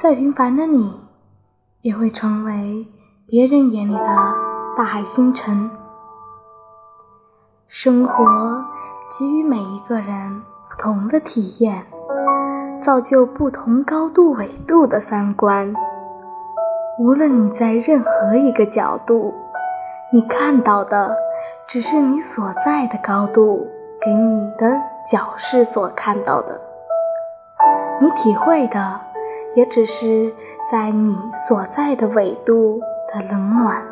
再平凡的你，也会成为别人眼里的大海星辰。生活给予每一个人不同的体验，造就不同高度纬度的三观。无论你在任何一个角度，你看到的只是你所在的高度给你的角视所看到的，你体会的也只是在你所在的纬度的冷暖。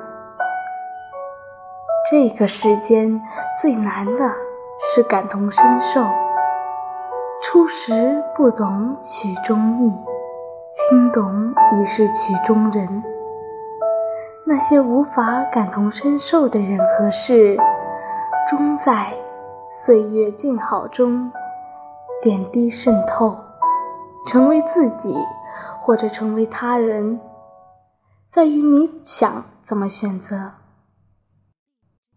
这个世间最难的是感同身受，初时不懂曲中意，听懂已是曲中人。那些无法感同身受的人和事，终在岁月静好中点滴渗透，成为自己，或者成为他人，在于你想怎么选择。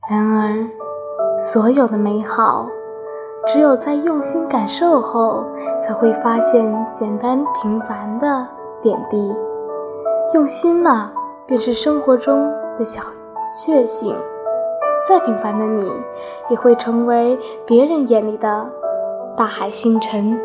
然而，所有的美好，只有在用心感受后，才会发现简单平凡的点滴。用心了，便是生活中的小确幸。再平凡的你，也会成为别人眼里的大海星辰。